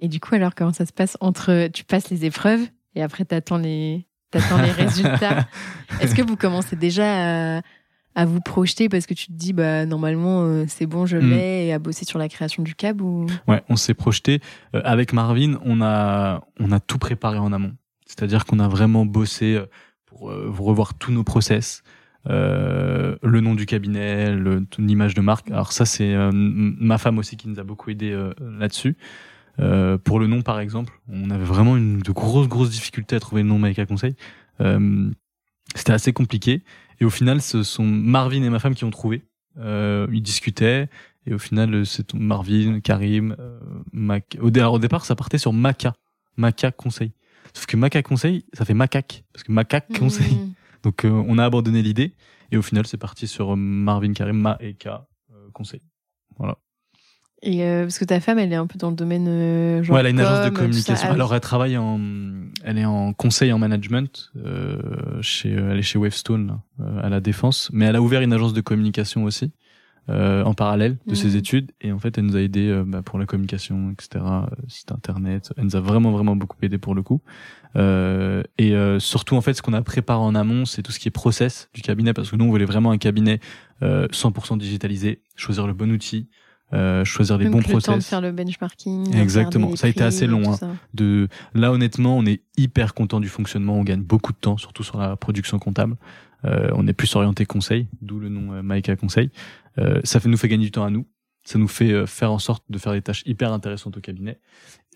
Et du coup, alors, comment ça se passe entre tu passes les épreuves et après tu attends les, attends les résultats? Est-ce que vous commencez déjà à, à, vous projeter parce que tu te dis, bah, normalement, euh, c'est bon, je Mm. l'ai, et à bosser sur la création du cab ou... Ouais, on s'est projeté. Euh, avec Marvin, on a, on a tout préparé en amont. C'est-à-dire qu'on a vraiment bossé euh, pour euh, revoir tous nos process, euh, le nom du cabinet, l'image de marque. Alors ça, c'est euh, ma femme aussi qui nous a beaucoup aidé euh, là-dessus. Euh, pour le nom, par exemple, on avait vraiment une de grosses, grosses difficultés à trouver le nom Maïka Conseil. Euh, C'était assez compliqué. Et au final, ce sont Marvin et ma femme qui ont trouvé. Euh, ils discutaient. Et au final, c'est Marvin, Karim, euh, Mac... Au, dé- alors, au départ, ça partait sur Maca. Maca Conseil. Sauf que Maca Conseil, ça fait macaque. Parce que macaque Conseil. Mmh. Donc, euh, on a abandonné l'idée. Et au final, c'est parti sur Marvin, Karim, Ma et K euh, Conseil. Voilà. Et euh, parce que ta femme, elle est un peu dans le domaine. euh, genre ouais, elle a une agence de ça. communication. Ah. Alors, elle travaille en, elle est en conseil en management euh, chez, elle est chez Wavestone là, euh, à la défense, mais elle a ouvert une agence de communication aussi euh, en parallèle de ses Mhm. études. Et en fait, elle nous a aidé euh, bah, pour la communication, etc. euh, site internet. Elle nous a vraiment vraiment beaucoup aidé pour le coup. Euh, et euh, surtout en fait, ce qu'on a préparé en amont, c'est tout ce qui est process du cabinet, parce que nous, on voulait vraiment un cabinet euh, 100% digitalisé, choisir le bon outil. Euh, choisir les bons le temps de process. faire le benchmarking. Exactement. Ça a été assez long, hein. de là honnêtement on est hyper content du fonctionnement on gagne beaucoup de temps surtout sur la production comptable Euh, on est plus orienté conseil d'où le nom euh, Maïka conseil Euh, ça fait, nous fait gagner du temps à nous ça nous fait euh, faire en sorte de faire des tâches hyper intéressantes au cabinet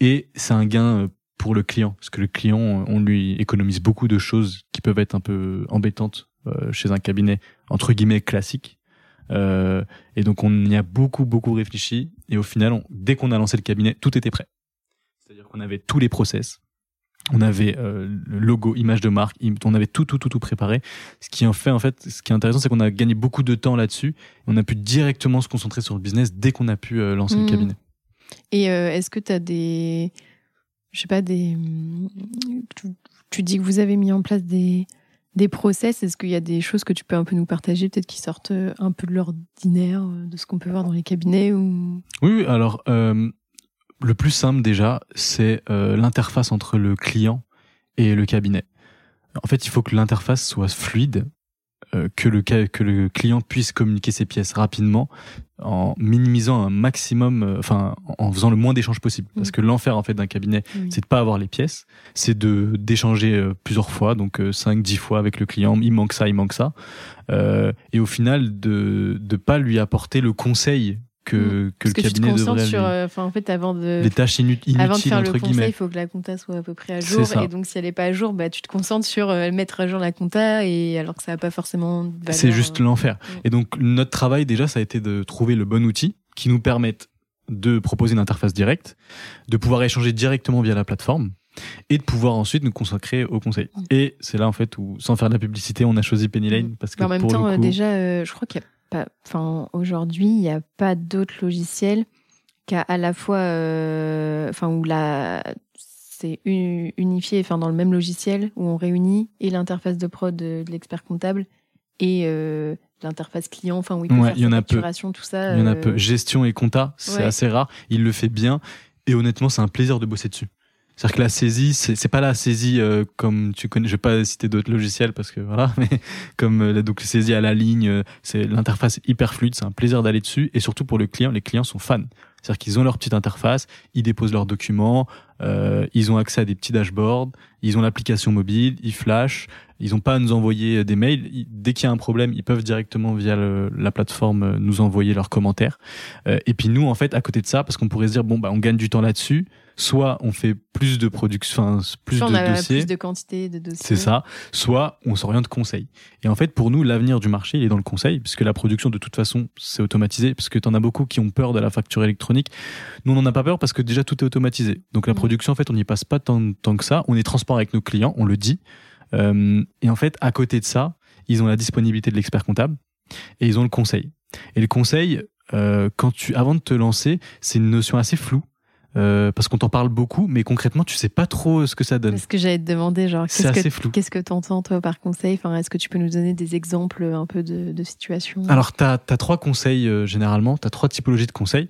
et c'est un gain euh, pour le client parce que le client on lui économise beaucoup de choses qui peuvent être un peu embêtantes euh, chez un cabinet entre guillemets classique euh, et donc on y a beaucoup beaucoup réfléchi et au final on- dès qu'on a lancé le cabinet tout était prêt c'est-à-dire qu'on avait tous les process, on avait euh, le logo, image de marque, on avait tout, tout, tout, tout préparé. Ce qui en fait, en fait, ce qui est intéressant, c'est qu'on a gagné beaucoup de temps là-dessus. On a pu directement se concentrer sur le business dès qu'on a pu euh, lancer le cabinet. Et est-ce que tu as des. Je sais pas, des. Tu, tu dis que vous avez mis en place des, des process. Est-ce qu'il y a des choses que tu peux un peu nous partager, peut-être qui sortent euh, un peu de l'ordinaire, euh, de ce qu'on peut voir dans les cabinets ou... Oui, alors euh, le plus simple déjà, c'est l'interface entre le client et le cabinet. En fait, il faut que l'interface soit fluide, que, le, que le client puisse communiquer ses pièces rapidement, en minimisant un maximum, euh, enfin, en faisant le moins d'échanges possible. Parce Mm. que l'enfer en fait d'un cabinet, Oui. c'est de pas avoir les pièces, c'est de d'échanger euh, plusieurs fois, donc 5 10 fois avec le client, il manque ça, il manque ça. Euh, et au final de de pas lui apporter le conseil que que Parce que le tu te cabinet concentres devrait sur. euh, Enfin, en fait, avant de. les tâches inu- inutiles Avant de faire le entre conseil, guillemets. il faut que la compta soit à peu près à jour. Et donc, si elle n'est pas à jour, bah, tu te concentres sur euh, mettre à jour la compta, et alors que ça n'a pas forcément. C'est juste euh, l'enfer. Mm. Et donc notre travail déjà, ça a été de trouver le bon outil qui nous permette de proposer une interface directe, de pouvoir échanger directement via la plateforme et de pouvoir ensuite nous consacrer au conseil. Mm. Et c'est là en fait où, sans faire de la publicité, on a choisi Penny Lane parce que Mais en même pour temps, le euh, coup, déjà, euh, je crois qu'il y a pas. Enfin, aujourd'hui, il n'y a pas d'autres logiciels qu'à à la fois. euh, Enfin, où la. c'est unifié, enfin dans le même logiciel où on réunit et l'interface de prod de, l'expert comptable et euh, l'interface client, enfin où il peut faire il y en a peu. tout ça. Il y en a peu. Gestion et compta, c'est assez rare. Il le fait bien et honnêtement, c'est un plaisir de bosser dessus. C'est-à-dire que la saisie, c'est pas la saisie euh, comme tu connais. Je vais pas citer d'autres logiciels parce que voilà, mais comme euh, donc saisie à la ligne, euh, c'est l'interface hyper fluide. C'est un plaisir d'aller dessus et surtout pour le client, les clients sont fans. C'est-à-dire qu'ils ont leur petite interface, ils déposent leurs documents, euh, ils ont accès à des petits dashboards, ils ont l'application mobile, ils flashent, ils n'ont pas à nous envoyer des mails. Dès qu'il y a un problème, ils peuvent directement via la plateforme nous envoyer leurs commentaires. Euh, et puis nous, en fait, à côté de ça, parce qu'on pourrait se dire bon bah on gagne du temps là-dessus, soit on fait plus de production, plus soit de on a dossiers, plus de quantité de dossiers. C'est ça. Soit on s'oriente conseil. Et en fait, pour nous, l'avenir du marché, il est dans le conseil, puisque la production, de toute façon, c'est automatisé, parce que tu en as beaucoup qui ont peur de la facture électronique. Nous, on n'en a pas peur parce que déjà tout est automatisé. Donc la production, en fait, on n'y passe pas tant, tant que ça. On est transparent avec nos clients, on le dit. Euh, et en fait, à côté de ça, ils ont la disponibilité de l'expert comptable et ils ont le conseil. Et le conseil, euh, quand tu, avant de te lancer, c'est une notion assez floue euh, parce qu'on t'en parle beaucoup, mais concrètement, tu sais pas trop ce que ça donne. Ce que j'allais te demander, genre, qu'est-ce que qu'est-ce que t'entends toi par conseil? Enfin, est-ce que tu peux nous donner des exemples un peu de, de situations Alors, tu as, trois conseils euh, généralement. Tu as trois typologies de conseils.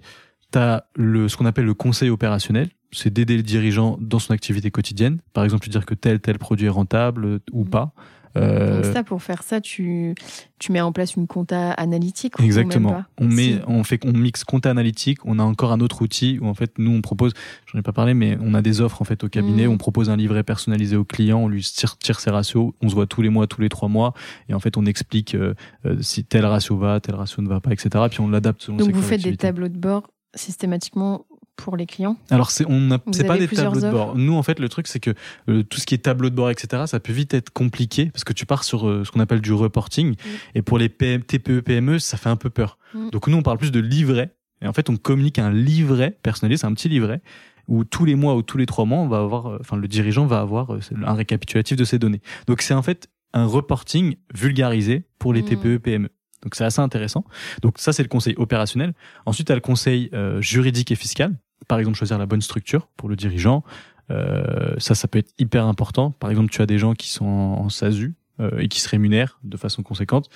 Tu as le, ce qu'on appelle le conseil opérationnel. C'est d'aider le dirigeant dans son activité quotidienne. Par exemple, dire que tel tel produit est rentable euh, ou mmh. pas. Euh... Donc ça, pour faire ça, tu, tu mets en place une compta analytique Exactement. on met, on fait, on mixe compta analytique. On a encore un autre outil où en fait nous on propose, j'en ai pas parlé, mais on a des offres en fait au cabinet. Mmh. On propose un livret personnalisé au client. On lui tire, tire, ses ratios. On se voit tous les mois, tous les trois mois, et en fait on explique euh, euh, si tel ratio va, tel ratio ne va pas, etc. Puis on l'adapte selon. Donc vous faites des tableaux de bord systématiquement pour les clients Alors c'est on c'est pas des tableaux de bord. Nous en fait le truc c'est que euh, tout ce qui est tableau de bord etc ça peut vite être compliqué parce que tu pars sur euh, ce qu'on appelle du reporting mm. et pour les PM, TPE PME ça fait un peu peur. Mm. Donc nous on parle plus de livret et en fait on communique un livret personnalisé, c'est un petit livret où tous les mois ou tous les trois mois on va avoir euh, enfin le dirigeant va avoir un récapitulatif de ces données. Donc c'est en fait un reporting vulgarisé pour les mm. TPE PME. Donc c'est assez intéressant. Donc ça c'est le conseil opérationnel. Ensuite tu as le conseil juridique et fiscal par exemple choisir la bonne structure pour le dirigeant. Euh, ça, ça peut être hyper important. Par exemple, tu as des gens qui sont en, SASU euh, et qui se rémunèrent de façon conséquente.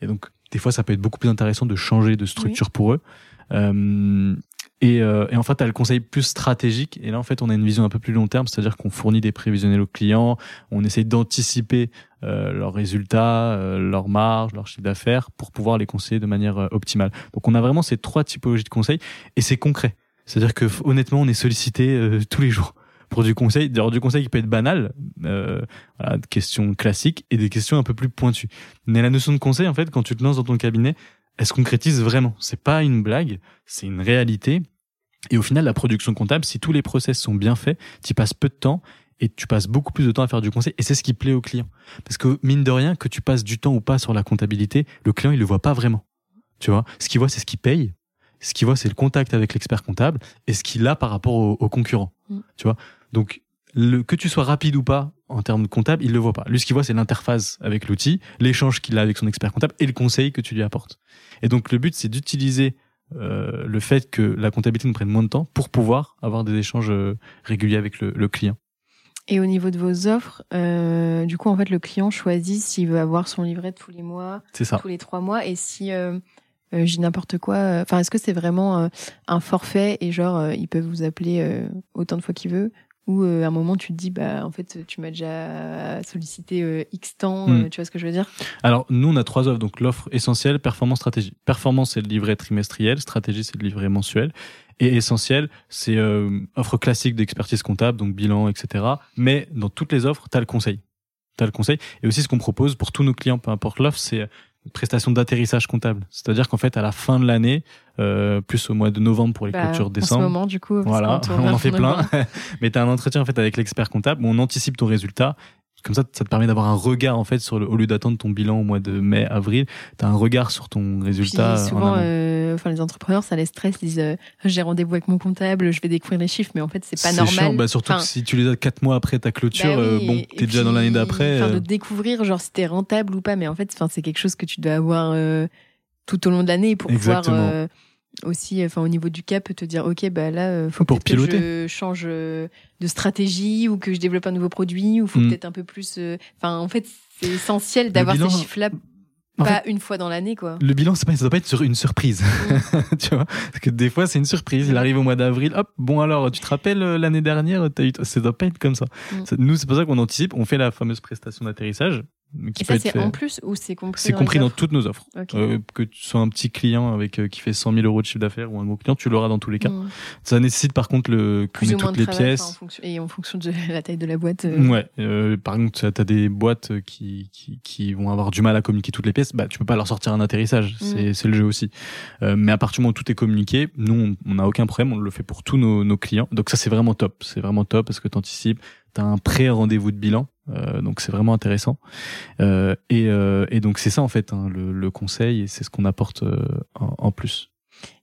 Et donc, des fois, ça peut être beaucoup plus intéressant de changer de structure pour eux. Euh, et, euh, et enfin, tu as le conseil plus stratégique. Et là, en fait, on a une vision un peu plus long terme, c'est-à-dire qu'on fournit des prévisionnels aux clients, on essaye d'anticiper euh, leurs résultats, euh, leurs marges, leur chiffre d'affaires, pour pouvoir les conseiller de manière euh, optimale. Donc, on a vraiment ces trois typologies de conseils, et c'est concret. C'est-à-dire que honnêtement, on est sollicité euh, tous les jours pour du conseil. D'ailleurs, du conseil qui peut être banal, euh, voilà, questions classiques et des questions un peu plus pointues. Mais la notion de conseil, en fait, quand tu te lances dans ton cabinet, elle se concrétise vraiment. C'est pas une blague, c'est une réalité. Et au final, la production comptable, si tous les process sont bien faits, tu passes peu de temps et tu passes beaucoup plus de temps à faire du conseil. Et c'est ce qui plaît au client. Parce que mine de rien, que tu passes du temps ou pas sur la comptabilité, le client, il le voit pas vraiment. Tu vois, ce qu'il voit, c'est ce qu'il paye ce qu'il voit, c'est le contact avec l'expert comptable et ce qu'il a par rapport aux concurrents. Mm. Tu vois? Donc, le, que tu sois rapide ou pas en termes de comptable, il le voit pas. Lui, ce qu'il voit, c'est l'interface avec l'outil, l'échange qu'il a avec son expert comptable et le conseil que tu lui apportes. Et donc, le but, c'est d'utiliser euh, le fait que la comptabilité nous prenne moins de temps pour pouvoir avoir des échanges euh, réguliers avec le, le, client. Et au niveau de vos offres, euh, du coup, en fait, le client choisit s'il veut avoir son livret tous les mois, tous les trois mois, et si euh, euh, j'ai n'importe quoi. Enfin, est-ce que c'est vraiment un forfait et genre ils peuvent vous appeler autant de fois qu'ils veulent ou à un moment tu te dis bah en fait tu m'as déjà sollicité X temps, hmm. tu vois ce que je veux dire? Alors nous on a trois offres donc l'offre essentielle, performance, stratégie. Performance c'est le livret trimestriel, stratégie c'est le livret mensuel et essentiel c'est offre classique d'expertise comptable donc bilan etc. Mais dans toutes les offres tu as le conseil. T'as le conseil et aussi ce qu'on propose pour tous nos clients peu importe l'offre c'est prestation d'atterrissage comptable. C'est-à-dire qu'en fait, à la fin de l'année, euh, plus au mois de novembre pour les bah, clôtures décembre. En ce moment, du coup, voilà, on en fait plein. Mais tu as un entretien en fait avec l'expert comptable où on anticipe ton résultat comme ça, ça te permet d'avoir un regard en fait sur le, au lieu d'attendre ton bilan au mois de mai, avril, tu as un regard sur ton résultat. Puis souvent, euh, enfin les entrepreneurs, ça les stresse, ils disent euh, j'ai rendez-vous avec mon comptable, je vais découvrir les chiffres, mais en fait c'est pas normal. Bah, surtout que si tu les as quatre mois après ta clôture, bah euh, bon, t'es déjà dans l'année d'après. Enfin, de découvrir genre si t'es rentable ou pas, mais en fait, enfin c'est quelque chose que tu dois avoir tout au long de l'année pour pouvoir aussi, enfin au niveau du cap, te dire ok bah là, euh, faut Pour que je change euh, de stratégie ou que je développe un nouveau produit ou faut Mm. peut-être un peu plus. euh, Enfin en fait, c'est essentiel d'avoir ces chiffres-là. En Pas une fois dans l'année, quoi. Le bilan, pas, ça doit pas être sur une surprise. tu vois Parce que des fois, c'est une surprise. Il arrive au mois d'avril. Hop, bon alors, tu te rappelles l'année dernière, t'as eu, ça doit pas être comme ça. Mm. Ça- Nous, c'est pour ça qu'on anticipe. On fait la fameuse prestation d'atterrissage. Qui Et peut ça, c'est en plus ou c'est compris C'est dans compris dans toutes nos offres. Ok. Euh, que tu sois un petit client avec euh, qui fait 100 000 euros de chiffre d'affaires ou un gros client, tu l'auras dans tous les cas. Mm. Ça nécessite par contre le Plus ou moins toutes de les travail, pièces. enfin, en fonction- et en fonction de la taille de la boîte. euh, Ouais. Euh, par contre, tu as des boîtes qui, qui, qui vont avoir du mal à communiquer toutes les pièces. Bah, tu peux pas leur sortir un atterrissage. Mm. C'est, c'est le jeu aussi. Euh, mais à partir du moment où tout est communiqué, nous, on- on n'a aucun problème. On le fait pour tous nos, nos clients. Donc ça, c'est vraiment top. C'est vraiment top parce que tu anticipes. Tu as un pré-rendez-vous de bilan. Euh, donc c'est vraiment intéressant. Euh, et, euh, et donc c'est ça en fait hein, le, le conseil et c'est ce qu'on apporte euh, en, en plus.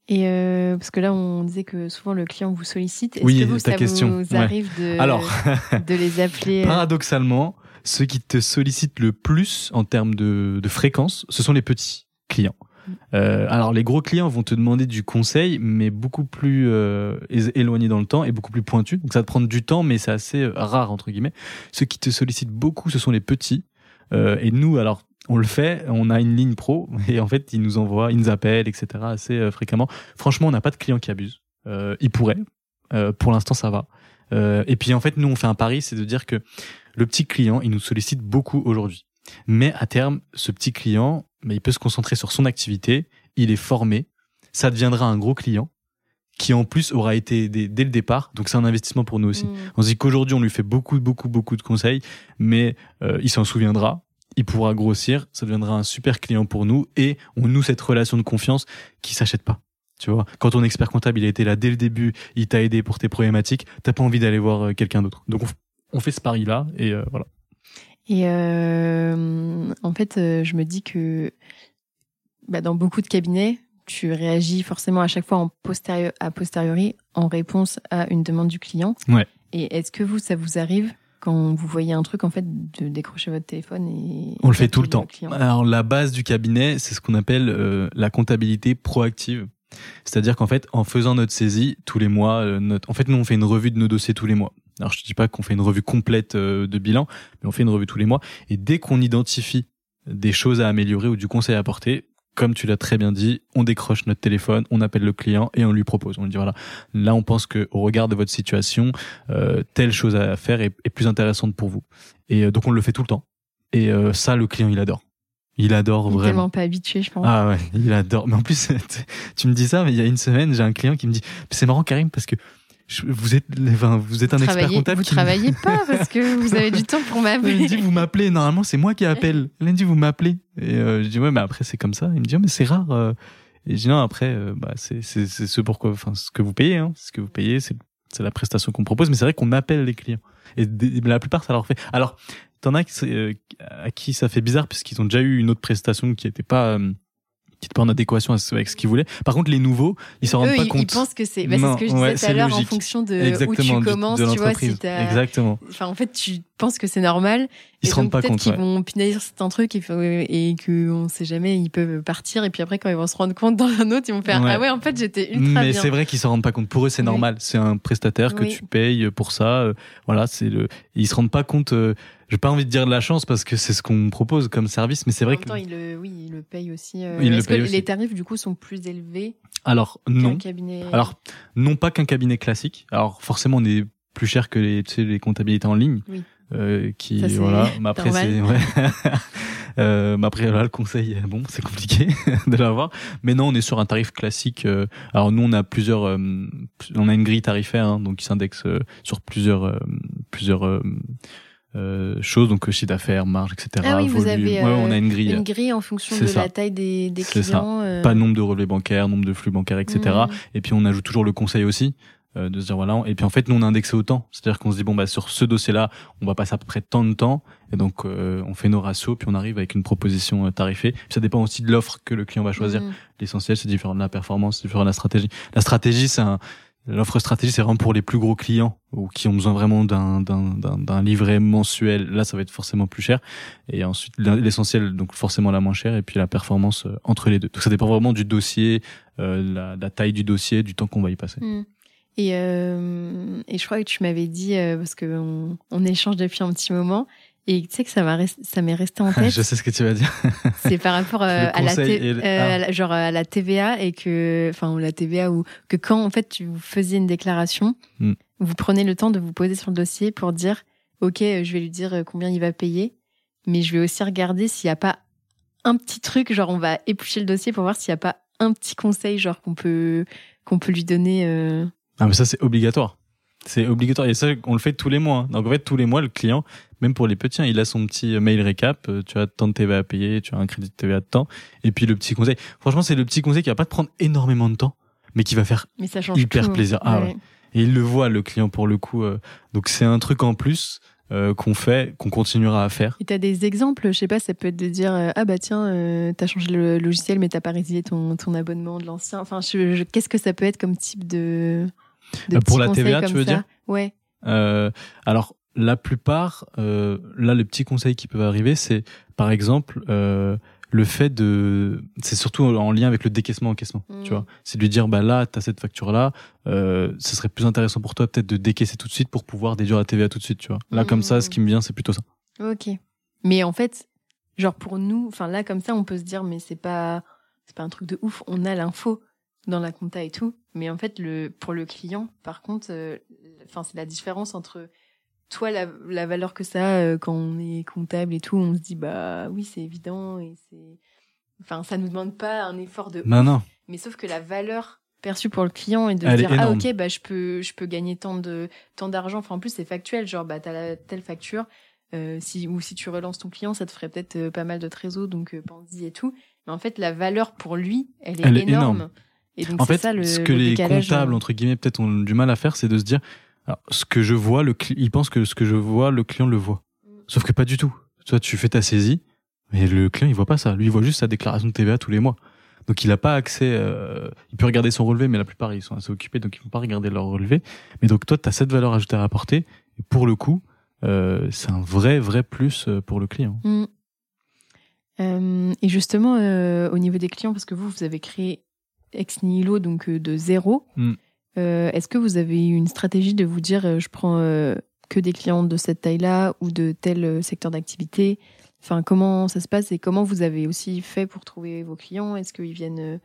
Et euh, parce que là, on disait que souvent le client vous sollicite. Est-ce Oui, que vous, ta ça question, vous ouais. arrive de, Alors, de les appeler paradoxalement, ceux qui te sollicitent le plus en termes de, de fréquence, ce sont les petits clients. Euh, alors les gros clients vont te demander du conseil, mais beaucoup plus euh, éloigné dans le temps et beaucoup plus pointu. Donc ça va te prendre du temps, mais c'est assez euh, rare entre guillemets. Ceux qui te sollicitent beaucoup, ce sont les petits. Euh, et nous, alors on le fait, on a une ligne pro et en fait ils nous envoient, ils nous appellent, etc. assez euh, fréquemment. Franchement, on n'a pas de clients qui abusent. Euh, ils pourraient. Pour l'instant, ça va. Et puis en fait, nous on fait un pari, c'est de dire que le petit client, il nous sollicite beaucoup aujourd'hui. Mais à terme, ce petit client, mais il peut se concentrer sur son activité, il est formé, ça deviendra un gros client qui en plus aura été aidé dès le départ. Donc c'est un investissement pour nous aussi. mm. On se dit qu'aujourd'hui on lui fait beaucoup, beaucoup, beaucoup de conseils, mais euh, il s'en souviendra, il pourra grossir, ça deviendra un super client pour nous et on noue cette relation de confiance qui s'achète pas. Tu vois, quand ton expert comptable il a été là dès le début, il t'a aidé pour tes problématiques, t'as pas envie d'aller voir euh, quelqu'un d'autre. Donc on, on fait ce pari là et euh, voilà. Et euh, en fait, euh, je me dis que bah, dans beaucoup de cabinets, tu réagis forcément à chaque fois en a posteriori en réponse à une demande du client. Ouais. Et est-ce que vous, ça vous arrive quand vous voyez un truc, en fait, de décrocher votre téléphone et On le fait tout le temps. client? Alors la base du cabinet, c'est ce qu'on appelle euh, la comptabilité proactive. C'est-à-dire qu'en fait, en faisant notre saisie tous les mois, euh, notre... en fait, nous on fait une revue de nos dossiers tous les mois. Alors je te dis pas qu'on fait une revue complète euh, de bilan, mais on fait une revue tous les mois. Et dès qu'on identifie des choses à améliorer ou du conseil à apporter, comme tu l'as très bien dit, on décroche notre téléphone, on appelle le client et on lui propose. On lui dit voilà, là on pense que au regard de votre situation, euh, telle chose à faire est, est plus intéressante pour vous. Et euh, donc on le fait tout le temps. Et euh, ça, le client, il adore. Il adore Il vraiment. tellement pas habitué, je pense. Ah ouais, il adore. Mais en plus, tu me dis ça, mais il y a une semaine, j'ai un client qui me dit, c'est marrant Karim parce que vous êtes, enfin, vous êtes un expert comptable. vous qui travaillez pas parce que vous avez du temps pour il me m'appeler. dit vous m'appelez. Normalement, c'est moi qui appelle. Il me dit vous m'appelez. Et euh, je dis ouais, mais après c'est comme ça. Il me dit oh, mais c'est rare. euh. Et je dis non après, euh, bah c'est c'est c'est ce pourquoi, enfin ce que vous payez, hein, ce que vous payez, c'est c'est la prestation qu'on propose. Mais c'est vrai qu'on appelle les clients. Et la plupart ça leur fait. Alors t'en as qui, euh, à qui ça fait bizarre puisqu'ils ont déjà eu une autre prestation qui était pas euh, qui pas en adéquation avec ce qu'ils voulaient. Par contre les nouveaux, ils s'en Eux, rendent pas ils, compte. ils pensent que c'est bah, c'est ce que je disais ouais, tout à l'heure en fonction de où Exactement tu du- commences, de tu vois, si t'as- Exactement. Enfin, en fait, tu penses que c'est normal. Ils et se rendent donc, pas peut-être compte. qu'ils ouais. vont punir certains trucs et, et que on sait jamais, ils peuvent partir. Et puis après, quand ils vont se rendre compte dans un autre, ils vont faire Ouais. Ah ouais, en fait, j'étais ultra Mais bien. c'est vrai qu'ils s'en rendent pas compte. Pour eux, c'est Oui. normal. C'est un prestataire que Oui. tu payes pour ça. euh, Voilà, c'est le. Ils se rendent pas compte. Euh, J'ai pas envie de dire de la chance parce que c'est ce qu'on propose comme service, mais c'est En vrai même que. temps, ils le, oui, ils le payent aussi. euh, Est-ce que aussi. les tarifs, du coup, sont plus élevés Alors qu'un non. cabinet Alors non pas qu'un cabinet classique. Alors forcément, on est plus cher que les, tu sais, les comptabilités en ligne. Oui. Euh, qui Ça, voilà mais après c'est ouais. euh, mais après là le conseil bon c'est compliqué de l'avoir mais non on est sur un tarif classique euh, alors nous on a plusieurs euh, on a une grille tarifaire hein, donc qui s'indexe euh, sur plusieurs euh, plusieurs euh, choses donc chiffre d'affaires marge etc Ah oui, vous avez, ouais, euh, on a une grille une grille en fonction de ça. la taille des, des C'est ça. clients. euh, pas nombre de relevés bancaires nombre de flux bancaires etc mm. et puis on ajoute toujours le conseil aussi euh, de se dire voilà et puis en fait nous on a indexé au temps c'est à dire qu'on se dit bon bah sur ce dossier là on va passer à peu près tant de temps et donc euh, on fait nos ratios puis on arrive avec une proposition tarifée puis ça dépend aussi de l'offre que le client va choisir Mm. l'essentiel c'est différent de la performance c'est différent de la stratégie la stratégie c'est un L'offre stratégie, c'est vraiment pour les plus gros clients ou qui ont besoin vraiment d'un d'un livret mensuel. Là, ça va être forcément plus cher. Et ensuite, l'essentiel, donc forcément la moins chère, et puis la performance euh, entre les deux. Donc ça dépend vraiment du dossier, euh, la, taille du dossier, du temps qu'on va y passer. Hmm. Et, euh, et je crois que tu m'avais dit, parce qu'on on échange depuis un petit moment, et tu sais que ça m'est resté en tête. je sais ce que tu vas dire. c'est par rapport euh, à, la euh, ah. genre à la TVA et que enfin la TVA ou que quand en fait tu faisiez une déclaration, hmm. vous prenez le temps de vous poser sur le dossier pour dire OK, je vais lui dire combien il va payer, mais je vais aussi regarder s'il n'y a pas un petit truc genre on va éplucher le dossier pour voir s'il n'y a pas un petit conseil genre qu'on peut qu'on peut lui donner euh... Ah mais ça c'est obligatoire. C'est obligatoire. Et ça, on le fait tous les mois. Hein. Donc en fait, tous les mois, le client, même pour les petits, hein, il a son petit mail récap. Euh, tu as tant de TVA à payer, tu as un crédit de TVA de temps. Et puis le petit conseil. Franchement, c'est le petit conseil qui va pas te prendre énormément de temps, mais qui va faire hyper plaisir. Ah ouais. Et il le voit, le client, pour le coup. Euh. donc c'est un truc en plus. Euh, qu'on fait, qu'on continuera à faire. Et t'as des exemples, je sais pas, ça peut être de dire ah bah tiens, euh, t'as changé le logiciel mais t'as pas résilié ton, ton abonnement de l'ancien. Enfin, qu'est-ce que ça peut être comme type de euh, pour la TVA, tu veux dire? Ouais. Alors, la plupart, euh, là, les petits conseils qui peuvent arriver, c'est par exemple euh, le fait de, c'est surtout en lien avec le décaissement-encaissement. Tu vois, mm. c'est de lui dire, bah là, t'as cette facture-là, euh, ce serait plus intéressant pour toi peut-être de décaisser tout de suite pour pouvoir déduire la TVA tout de suite. Tu vois, là comme ça, ce qui me vient, c'est plutôt ça. Ok. Mais en fait, genre pour nous, enfin là comme ça, on peut se dire, mais c'est pas, c'est pas un truc de ouf. On a l'info dans la compta et tout. Mais en fait, le, pour le client, par contre, euh, enfin, c'est la différence entre toi, la, la valeur que ça a euh, quand on est comptable et tout, on se dit, bah oui, c'est évident et c'est. Enfin, ça nous demande pas un effort de. Non, non. Mais sauf que la valeur perçue pour le client est de dire, ah ok, bah je peux, je peux gagner tant de tant d'argent. Enfin, en plus, c'est factuel, genre, bah t'as telle facture. Euh, si, ou si tu relances ton client, ça te ferait peut-être pas mal de trésors, donc pense-y et tout. Mais en fait, la valeur pour lui, elle est énorme en fait, ce que les comptables, euh. entre guillemets, peut-être ont du mal à faire, c'est de se dire, ce que je vois, le il pense que ce que je vois, le client le voit. Sauf que pas du tout. Toi, tu fais ta saisie, mais le client, il voit pas ça. Lui, il voit juste sa déclaration de TVA tous les mois. Donc, il n'a pas accès. Euh, il peut regarder son relevé, mais la plupart, ils sont assez occupés, donc ils vont pas regarder leur relevé. Mais donc, toi, tu as cette valeur ajoutée à rapporter. Et pour le coup, euh, c'est un vrai, vrai plus euh, pour le client. Mm. Euh, et justement, euh, au niveau des clients, parce que vous, vous avez créé ex nihilo, donc de zéro. Mm. Euh, est-ce que vous avez eu une stratégie de vous dire euh, je prends que des clients de cette taille-là ou de tel secteur d'activité? Enfin, comment ça se passe et comment vous avez aussi fait pour trouver vos clients? Est-ce qu'ils viennent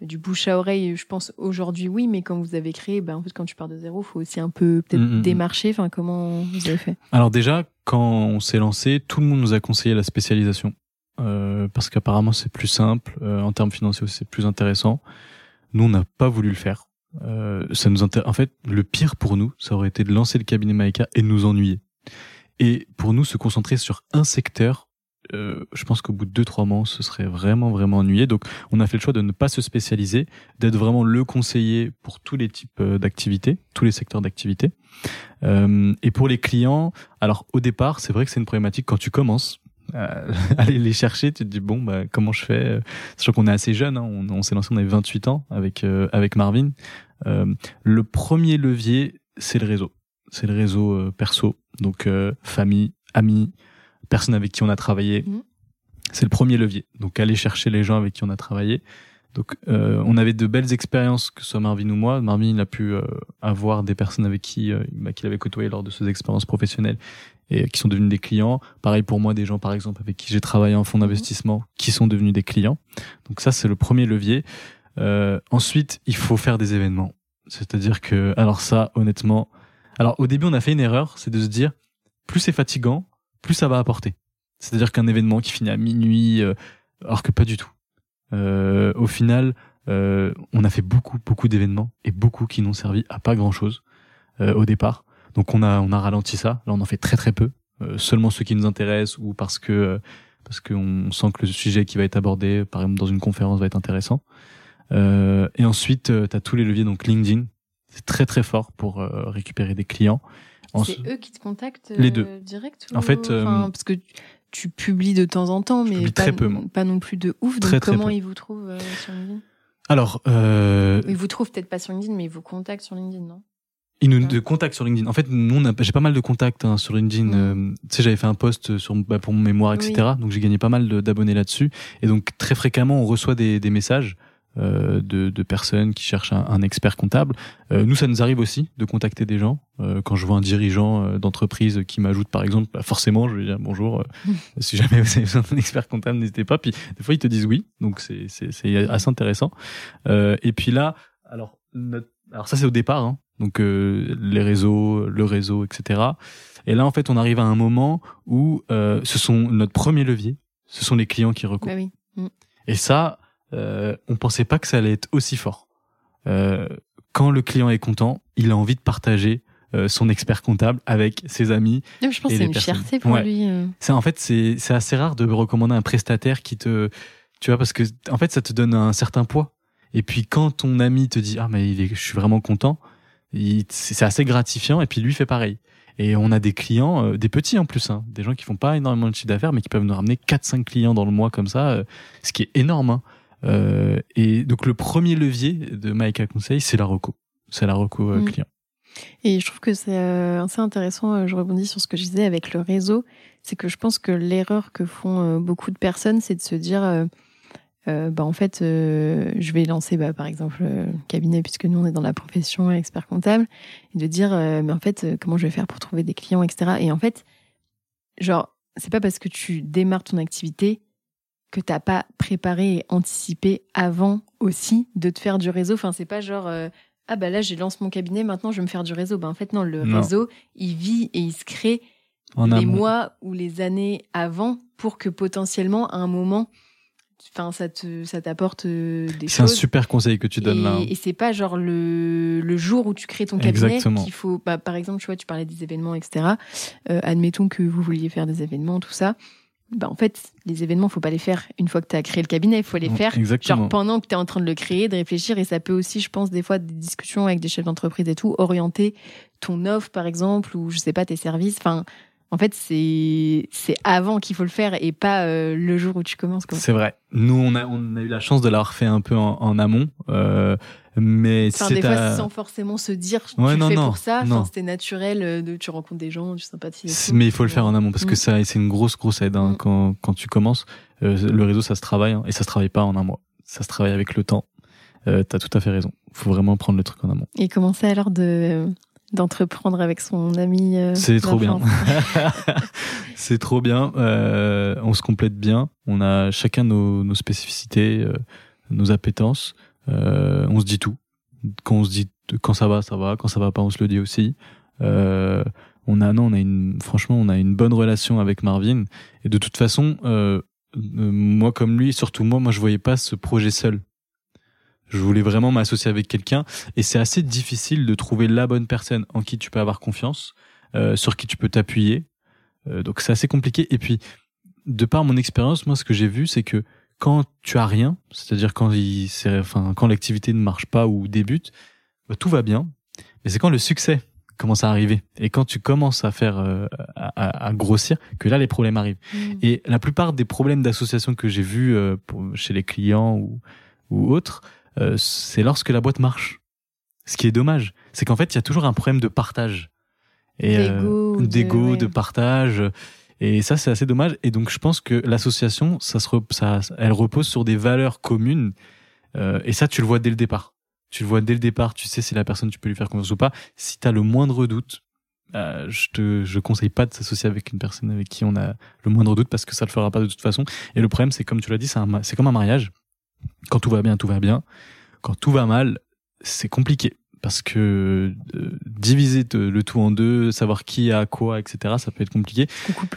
du bouche à oreille? Je pense aujourd'hui oui, mais quand vous avez créé, ben, en fait, quand tu pars de zéro, il faut aussi un peu peut-être mm, mm, démarcher. Enfin, comment vous avez fait? Alors déjà, quand on s'est lancé, tout le monde nous a conseillé la spécialisation. parce qu'apparemment c'est plus simple, en termes financiers aussi c'est plus intéressant. Nous, on n'a pas voulu le faire. Euh, ça nous En fait, le pire pour nous, ça aurait été de lancer le cabinet Maïka et de nous ennuyer. Et pour nous, se concentrer sur un secteur, euh, je pense qu'au bout de deux trois mois, ce serait vraiment vraiment ennuyé. Donc, on a fait le choix de ne pas se spécialiser, d'être vraiment le conseiller pour tous les types euh, d'activités, tous les secteurs d'activité. Euh, et pour les clients, alors au départ, c'est vrai que c'est une problématique quand tu commences euh, aller les chercher, tu te dis bon bah comment je fais? Sachant qu'on est assez jeune, hein, on, on s'est lancé, on avait 28 ans avec euh, avec Marvin. Euh, le premier levier, c'est le réseau, c'est le réseau euh, perso, donc famille, amis, personnes avec qui on a travaillé. Mmh. C'est le premier levier. Donc aller chercher les gens avec qui on a travaillé. Donc euh, on avait de belles expériences, que ce soit Marvin ou moi. Marvin il a pu avoir des personnes avec qui bah, qu'il avait côtoyé lors de ses expériences professionnelles et qui sont devenus des clients. Pareil pour moi, des gens par exemple avec qui j'ai travaillé en fonds d'investissement qui sont devenus des clients. Donc ça c'est le premier levier. Euh, ensuite, il faut faire des événements. C'est-à-dire que, alors ça, honnêtement, alors au début on a fait une erreur, c'est de se dire plus c'est fatigant, plus ça va apporter. C'est-à-dire qu'un événement qui finit à minuit, euh, alors que pas du tout. Euh, au final, euh, on a fait beaucoup, beaucoup d'événements et beaucoup qui n'ont servi à pas grand-chose euh, au départ. Donc on a on a ralenti ça. Là on en fait très très peu. Euh, seulement ceux qui nous intéressent ou parce que parce qu'on sent que le sujet qui va être abordé, par exemple dans une conférence, va être intéressant. Euh, et ensuite, euh, tu as tous les leviers, donc LinkedIn, c'est très très fort pour récupérer des clients. C'est eux qui te contactent les deux. direct En fait, parce que tu publies de temps en temps, mais pas, très peu, pas non plus de ouf. Donc comment ils vous trouvent sur LinkedIn? Alors, euh, Ils vous trouvent peut-être pas sur LinkedIn, mais ils vous contactent sur LinkedIn, non? Ils nous Ouais. contactent sur LinkedIn. En fait, nous, j'ai pas mal de contacts hein, sur LinkedIn. Euh, tu sais, j'avais fait un post sur bah, pour mon mémoire, etc. Donc j'ai gagné pas mal d'abonnés là-dessus. Et donc très fréquemment, on reçoit des, des messages euh, de, de personnes qui cherchent un, un expert comptable. Euh, nous, ça nous arrive aussi de contacter des gens. Euh, quand je vois un dirigeant euh, d'entreprise qui m'ajoute, par exemple, bah, forcément, je vais dire bonjour. euh, Mm. si jamais vous avez besoin d'un expert comptable, n'hésitez pas. Puis des fois, ils te disent oui. Donc c'est c'est c'est assez intéressant. Euh, et puis là, alors notre- alors ça c'est au départ. Hein, donc euh, les réseaux, le réseau, etc. Et là, en fait, on arrive à un moment où euh, ce sont notre premier levier. Ce sont les clients qui recourent. Bah oui. Et ça, euh, on pensait pas que ça allait être aussi fort. Euh, quand le client est content, il a envie de partager euh, son expert comptable avec ses amis. Non, je pense que c'est une personnes. fierté pour Ouais. lui. euh. C'est en fait c'est c'est assez rare de recommander un prestataire qui te tu vois parce que en fait ça te donne un certain poids. Et puis quand ton ami te dit ah mais il est, je suis vraiment content, c'est assez gratifiant et puis lui fait pareil. Et on a des clients, euh, des petits en plus, hein, des gens qui font pas énormément de chiffre d'affaires, mais qui peuvent nous ramener 4-5 clients dans le mois comme ça, euh, ce qui est énorme. hein. Euh, et donc le premier levier de Maïka Conseil, c'est la reco. C'est la reco euh, Mm. client. Et je trouve que c'est euh, assez intéressant, je rebondis sur ce que je disais avec le réseau, c'est que je pense que l'erreur que font beaucoup de personnes, c'est de se dire, euh, bah, en fait, euh, je vais lancer bah, par exemple euh, le cabinet, puisque nous on est dans la profession expert comptable, et de dire, mais en fait, comment je vais faire pour trouver des clients, etc. Et en fait, genre, c'est pas parce que tu démarres ton activité que t'as pas préparé et anticipé avant aussi de te faire du réseau. Enfin, c'est pas genre... euh, ah bah là j'ai lancé mon cabinet, maintenant je vais me faire du réseau. Bah en fait non, le Non. réseau, il vit et il se crée En les amont. mois ou les années avant pour que potentiellement à un moment, enfin ça te ça t'apporte euh, des C'est un choses. super conseil que tu donnes et, là. hein. et c'est pas genre le, le jour où tu crées ton cabinet qu'il faut. Bah, par exemple, tu vois, tu parlais des événements, etc. Euh, admettons que vous vouliez faire des événements, tout ça. Bah, en fait, les événements, faut pas les faire une fois que tu as créé le cabinet. Il faut les faire Exactement. genre pendant que tu es en train de le créer, de réfléchir. Et ça peut aussi, je pense, des fois, des discussions avec des chefs d'entreprise et tout, orienter ton offre, par exemple, ou je sais pas, tes services. Enfin, en fait, c'est c'est avant qu'il faut le faire et pas euh, le jour où tu commences. Quoi. C'est vrai. Nous, on a, on a eu la chance de l'avoir fait un peu en, en amont. Euh, mais Enfin, des fois, à- sans forcément se dire, Ouais, tu non, le fais non, pour ça. Enfin, c'était naturel euh, de tu rencontres des gens, tu sympathises. mais il faut le faire en amont parce que Mm. ça, c'est une grosse, grosse aide hein, Mm. quand, quand tu commences. Euh, le réseau, ça se travaille hein, et ça se travaille pas en un mois. Ça se travaille avec le temps. Euh, T'as tout à fait raison. Faut vraiment prendre le truc en amont. Et commencer alors de d'entreprendre avec son ami. euh, C'est trop bien. c'est trop bien. Euh, on se complète bien. On a chacun nos, nos spécificités, euh, nos appétences. Euh, on se dit tout. Quand on se dit quand ça va, ça va. Quand ça va pas, on se le dit aussi. Euh, on a non, on a une franchement, on a une bonne relation avec Marvin. Et de toute façon, euh, euh, moi comme lui, surtout moi, moi je voyais pas ce projet seul. Je voulais vraiment m'associer avec quelqu'un. Et c'est assez difficile de trouver la bonne personne en qui tu peux avoir confiance, euh, sur qui tu peux t'appuyer. Euh, donc c'est assez compliqué. Et puis, de par mon expérience, moi, ce que j'ai vu, c'est que quand tu as rien, c'est-à-dire quand il, c'est- enfin, quand l'activité ne marche pas ou débute, bah, tout va bien. Mais c'est quand le succès commence à arriver et quand tu commences à faire, euh, à, à- grossir, que là les problèmes arrivent. Mm. Et la plupart des problèmes d'association que j'ai vus euh, pour- chez les clients ou, ou autres, euh, c'est lorsque la boîte marche. Ce qui est dommage, c'est qu'en fait, il y a toujours un problème de partage. Et, euh, D'ego ou de- ouais. de partage. Et ça, c'est assez dommage. Et donc, je pense que l'association, ça se, rep- ça, elle repose sur des valeurs communes. Euh, et ça, tu le vois dès le départ. Tu le vois dès le départ. Tu sais si la personne, tu peux lui faire confiance ou pas. Si tu as le moindre doute, euh, je te, je conseille pas de s'associer avec une personne avec qui on a le moindre doute parce que ça le fera pas de toute façon. Et le problème, c'est comme tu l'as dit, c'est c'est comme un mariage. Quand tout va bien, tout va bien. Quand tout va mal, c'est compliqué parce que euh, diviser te- le tout en deux, savoir qui a quoi, etc., ça peut être compliqué.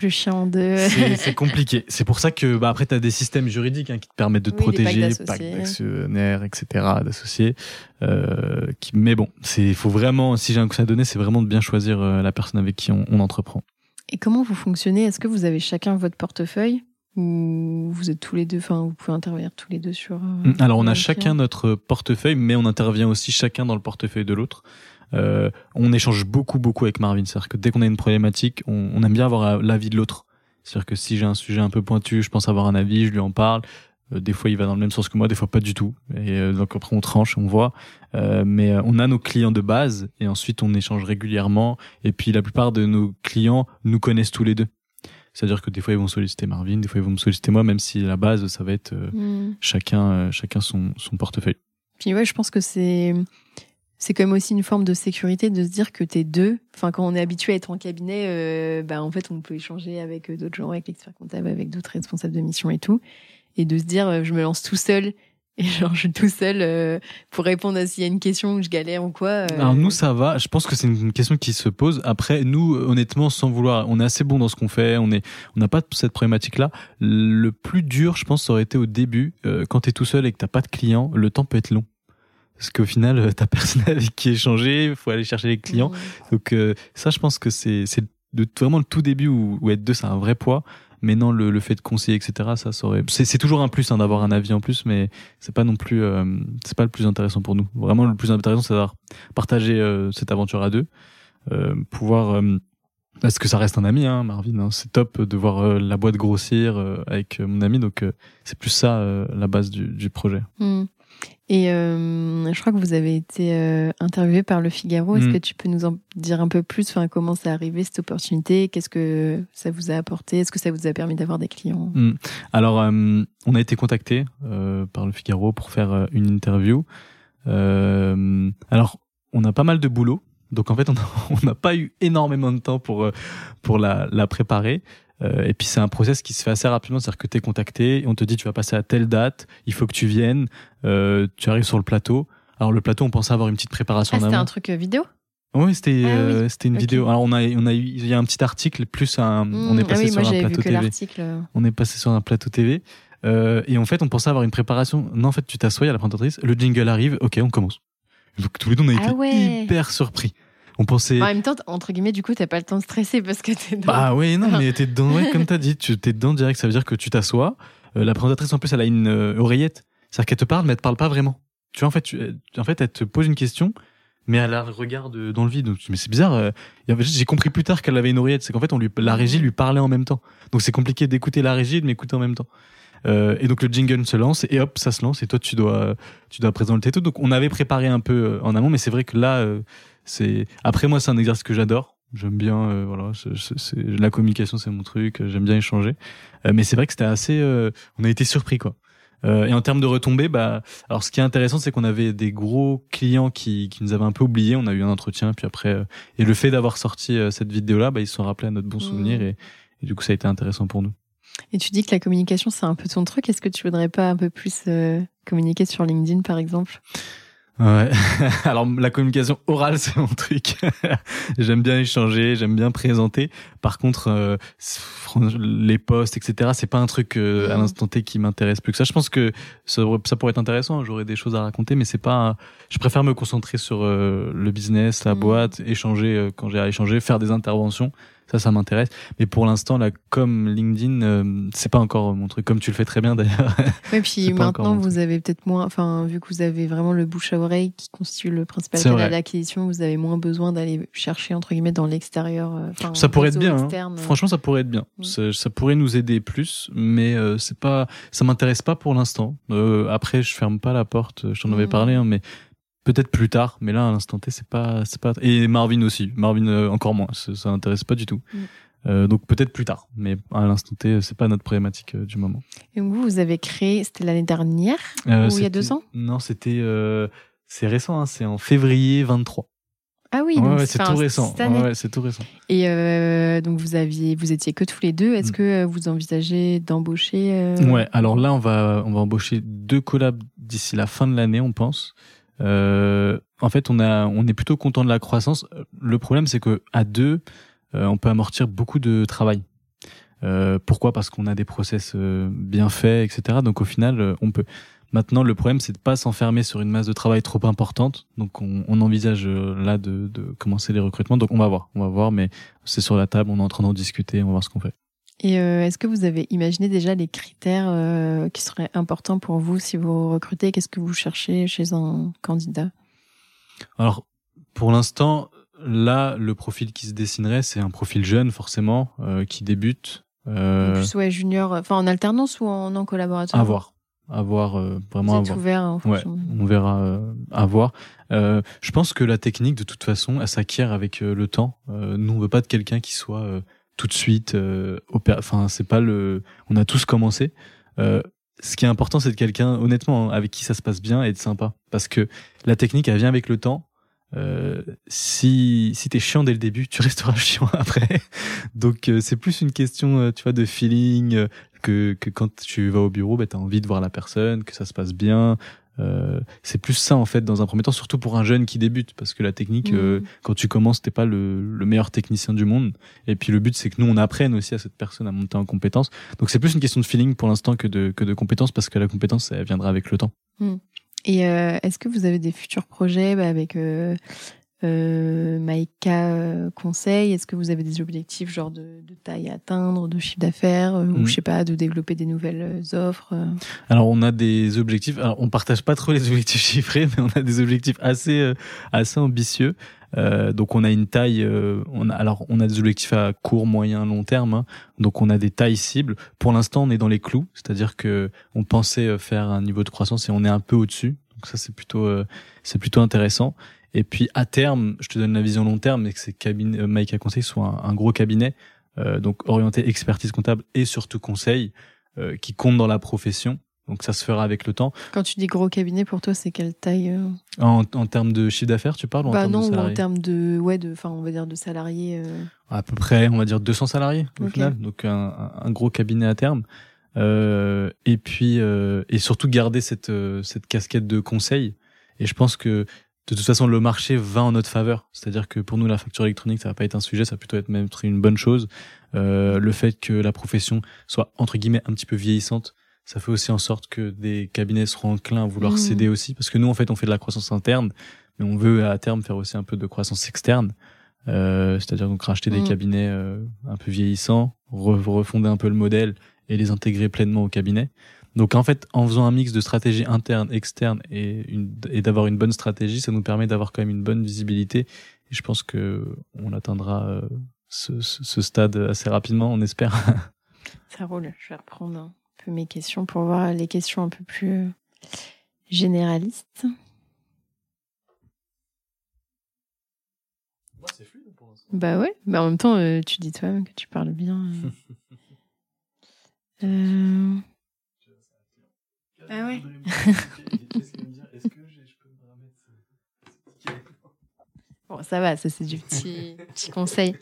Le chien en deux. C'est compliqué. C'est pour ça que bah, après, tu as des systèmes juridiques hein, qui te permettent de te Oui, protéger, packs d'actionnaires, etc., d'associés. Euh, qui... Mais bon, il faut vraiment, si j'ai un conseil à donner, c'est vraiment de bien choisir euh, la personne avec qui on, on entreprend. Et comment vous fonctionnez? Est-ce que vous avez chacun votre portefeuille? Ou vous êtes tous les deux, enfin vous pouvez intervenir tous les deux sur. euh, Alors, on a un chacun notre portefeuille, mais on intervient aussi chacun dans le portefeuille de l'autre. Euh, on échange beaucoup, beaucoup avec Marvin. C'est-à-dire que dès qu'on a une problématique, on, on aime bien avoir euh, l'avis de l'autre. C'est-à-dire que si j'ai un sujet un peu pointu, je pense avoir un avis, je lui en parle. Euh, des fois, il va dans le même sens que moi, des fois pas du tout. Et euh, donc après, on tranche, on voit. Euh, mais on a nos clients de base et ensuite on échange régulièrement. Et puis la plupart de nos clients nous connaissent tous les deux. C'est-à-dire que des fois ils vont solliciter Marvin, des fois ils vont me solliciter moi, même si la base ça va être mm. chacun chacun son, son portefeuille. Puis ouais, je pense que c'est c'est quand même aussi une forme de sécurité de se dire que t'es deux. Enfin, quand on est habitué à être en cabinet, euh, bah, en fait, on peut échanger avec d'autres gens, avec l'expert comptable, avec d'autres responsables de mission et tout. Et de se dire, euh, je me lance tout seul et genre, je suis tout seul euh, pour répondre à s'il y a une question que je galère ou quoi. Alors, nous, ça va. Je pense que c'est une question qui se pose. Après, nous, honnêtement, sans vouloir, on est assez bon dans ce qu'on fait. On est, on n'a pas cette problématique-là. Le plus dur, je pense, ça aurait été au début, quand t'es tout seul et que t'as pas de clients, le temps peut être long parce qu'au final, euh, t'as personne avec qui échanger, il faut aller chercher les clients. Donc euh, ça, je pense que c'est c'est vraiment le tout début où, où être deux, c'est un vrai poids. Mais non, le, le fait de conseiller, etc., ça serait. C'est toujours un plus hein, d'avoir un avis en plus, mais c'est pas non plus, euh, c'est pas le plus intéressant pour nous. Vraiment, le plus intéressant, c'est d'avoir partagé cette aventure à deux, pouvoir. parce que ça reste un ami, hein, Marvin. Hein, c'est top de voir la boîte grossir avec mon ami, donc c'est plus ça la base du, du projet. Mmh. Et euh, je crois que vous avez été euh, interviewé par Le Figaro. Est-ce mm. que tu peux nous en dire un peu plus? Enfin, Comment c'est arrivé cette opportunité? Qu'est-ce que ça vous a apporté? Est-ce que ça vous a permis d'avoir des clients? Mm. Alors, euh, on a été contacté par Le Figaro pour faire une interview. alors, on a pas mal de boulot. Donc en fait, on n'a pas eu énormément de temps pour pour la, la préparer. Euh, et puis c'est un process qui se fait assez rapidement, c'est-à-dire que tu es contacté, on te dit tu vas passer à telle date, il faut que tu viennes, euh, tu arrives sur le plateau. Alors le plateau, on pensait avoir une petite préparation ah, C'était un truc euh, vidéo? Oui, c'était ah c'était une vidéo. Alors on a on a eu il y a un petit article plus un on est mmh. passé ah sur un plateau TV. On est passé sur un plateau TV et en fait on pensait avoir une préparation. Non en fait tu t'assois, a la présentatrice, le jingle arrive, ok on commence. Donc tous les deux on a été hyper surpris. On pensait. En même temps, entre guillemets, du coup, t'as pas le temps de stresser parce que t'es dedans. Bah oui, non, mais t'es dedans, ouais, comme t'as dit, tu t'es dedans direct. Ça veut dire que tu t'assois. Euh, la présentatrice, en plus, elle a une euh, oreillette. C'est-à-dire qu'elle te parle, mais elle te parle pas vraiment. Tu vois, en fait, tu, en fait, elle te pose une question, mais elle la regarde dans le vide. Donc, mais c'est bizarre. Euh, j'ai compris plus tard qu'elle avait une oreillette. C'est qu'en fait, on lui, la régie lui parlait en même temps. Donc, c'est compliqué d'écouter la régie et de m'écouter en même temps. Euh, et donc le jingle se lance et hop, ça se lance et toi tu dois tu dois présenter tout. Donc on avait préparé un peu en amont, mais c'est vrai que là c'est après moi c'est un exercice que j'adore. J'aime bien, euh, voilà, c'est, la communication c'est mon truc. J'aime bien échanger, euh, mais c'est vrai que c'était assez. Euh, on a été surpris quoi. et en termes de retombées, bah, alors ce qui est intéressant, c'est qu'on avait des gros clients qui, qui nous avaient un peu oubliés. On a eu un entretien, puis après, et le fait d'avoir sorti cette vidéo-là, bah, ils se sont rappelés à notre bon souvenir, mmh. et, et, du coup, ça a été intéressant pour nous. Et tu dis que la communication, c'est un peu ton truc. Est-ce que tu voudrais pas un peu plus communiquer sur LinkedIn, par exemple? Ouais. Alors la communication orale c'est mon truc. j'aime bien échanger, j'aime bien présenter. Par contre, euh, les posts, etc. C'est pas un truc euh, à mm. l'instant T qui m'intéresse plus que ça. Je pense que ça, ça pourrait être intéressant. J'aurais des choses à raconter, mais c'est pas. Je préfère me concentrer sur euh, le business, la mm. boîte, échanger quand j'ai à échanger, faire des interventions ça ça m'intéresse. Mais pour l'instant là comme LinkedIn euh, c'est pas encore mon truc comme tu le fais très bien d'ailleurs. Et puis maintenant vous avez peut-être moins enfin vu que vous avez vraiment le bouche à oreille qui constitue le principal canal d'acquisition vous avez moins besoin d'aller chercher entre guillemets dans l'extérieur euh, ça pourrait être bien hein. franchement ça pourrait être bien. Mm. ça, pourrait nous aider plus mais euh, c'est pas ça m'intéresse pas pour l'instant. Après je ferme pas la porte je t'en avais mm. parlé hein, mais peut-être plus tard, mais là à l'instant T c'est pas c'est pas et Marvin aussi, Marvin euh, encore moins, ça, ça n'intéresse pas du tout. Mm. Euh, donc peut-être plus tard, mais à l'instant T c'est pas notre problématique euh, du moment. Et vous vous avez créé, c'était l'année dernière ou il y a deux ans? Non, c'était c'est récent, hein, c'est en février 23. Ah oui, ouais, c'est tout récent. Ouais, c'est tout récent. Et donc vous aviez, vous étiez que tous les deux. Est-ce mm. que vous envisagez d'embaucher Ouais. Alors là, on va, on va embaucher deux collabs d'ici la fin de l'année, on pense. Euh, en fait, on a, on est plutôt content de la croissance. Le problème, c'est que à deux, euh, on peut amortir beaucoup de travail. Euh, pourquoi? Parce qu'on a des process euh, bien faits, etc. Donc au final, euh, on peut. Maintenant, le problème, c'est de pas s'enfermer sur une masse de travail trop importante. Donc, on, on envisage là de, de, commencer les recrutements. Donc, on va voir, on va voir, mais c'est sur la table. On est en train d'en discuter. On va voir ce qu'on fait. Et est-ce que vous avez imaginé déjà les critères qui seraient importants pour vous si vous recrutez? Qu'est-ce que vous cherchez chez un candidat? Alors, pour l'instant, là, le profil qui se dessinerait, c'est un profil jeune, forcément, euh, qui débute. Euh... En plus, ouais, junior, enfin en alternance ou en, en collaborateur? À voir. à voir euh, vraiment Vous à êtes voir. ouvert en Ouais, fonction. on verra euh, à voir. Euh, je pense que la technique, de toute façon, elle s'acquiert avec euh, le temps. Euh, nous, on veut pas de quelqu'un qui soit euh, tout de suite. Euh, enfin, c'est pas le. On a tous commencé. Euh, ce qui est important, c'est de quelqu'un, honnêtement, hein, avec qui ça se passe bien et de sympa. Parce que la technique, elle vient avec le temps. Euh, si si t'es chiant dès le début, tu resteras chiant après. Donc euh, c'est plus une question, euh, tu vois, de feeling que que quand tu vas au bureau, bah, t'as envie de voir la personne, que ça se passe bien. Euh, c'est plus ça en fait dans un premier temps, surtout pour un jeune qui débute, parce que la technique, euh, Mhm. quand tu commences, t'es pas le, le meilleur technicien du monde. Et puis le but, c'est que nous, on apprenne aussi à cette personne à monter en compétence. Donc c'est plus une question de feeling pour l'instant que de que de compétence, parce que la compétence, elle viendra avec le temps. Et euh, est-ce que vous avez des futurs projets bah, avec euh, Maïka euh, Conseil Est-ce que vous avez des objectifs genre de, de taille à atteindre, de chiffre d'affaires, euh, ou Mm. je sais pas, de développer des nouvelles euh, offres euh? Alors on a des objectifs. Alors on partage pas trop les objectifs chiffrés, mais on a des objectifs assez euh, assez ambitieux. Euh, donc on a une taille. euh, on a, alors on a des objectifs à court, moyen, long terme. hein. donc on a des tailles cibles. Pour l'instant on est dans les clous, c'est-à-dire que on pensait faire un niveau de croissance et on est un peu au-dessus. Donc ça c'est plutôt euh, c'est plutôt intéressant. Et puis à terme, je te donne la vision long terme, mais que ces cabinets, euh, Mike à conseil soit un, un gros cabinet, euh, donc orienté expertise comptable et surtout conseil, euh, qui compte dans la profession. Donc ça se fera avec le temps. Quand tu dis gros cabinet, pour toi, c'est quelle taille euh? En, en termes de chiffre d'affaires, tu parles ou en Bah termes non, de en termes de, ouais, de, enfin, on va dire de salariés. euh. À peu près, on va dire 200 salariés au Ok. final, donc un, un- gros cabinet à terme. Euh, et puis euh, et surtout garder cette cette casquette de conseil. Et je pense que de toute façon le marché va en notre faveur. C'est-à-dire que pour nous la facture électronique ça va pas être un sujet, ça va plutôt être même une bonne chose. Euh, le fait que la profession soit entre guillemets un petit peu vieillissante, ça fait aussi en sorte que des cabinets seront enclins à vouloir Mhm. céder aussi, parce que nous en fait on fait de la croissance interne, mais on veut à terme faire aussi un peu de croissance externe. Euh, c'est-à-dire donc racheter des Mhm. cabinets euh, un peu vieillissants, re- refonder un peu le modèle et les intégrer pleinement au cabinet. Donc en fait, en faisant un mix de stratégie interne, externe et, une- et d'avoir une bonne stratégie, ça nous permet d'avoir quand même une bonne visibilité. Et je pense que on atteindra euh, ce, ce- ce stade assez rapidement, on espère. Ça roule. Je vais reprendre un peu mes questions pour voir les questions un peu plus euh, généralistes. Bah ouais, mais en même temps, euh, tu dis toi-même que tu parles bien. euh. Euh, Ah ouais. Bon, ça va, ça c'est du petit, petit conseil.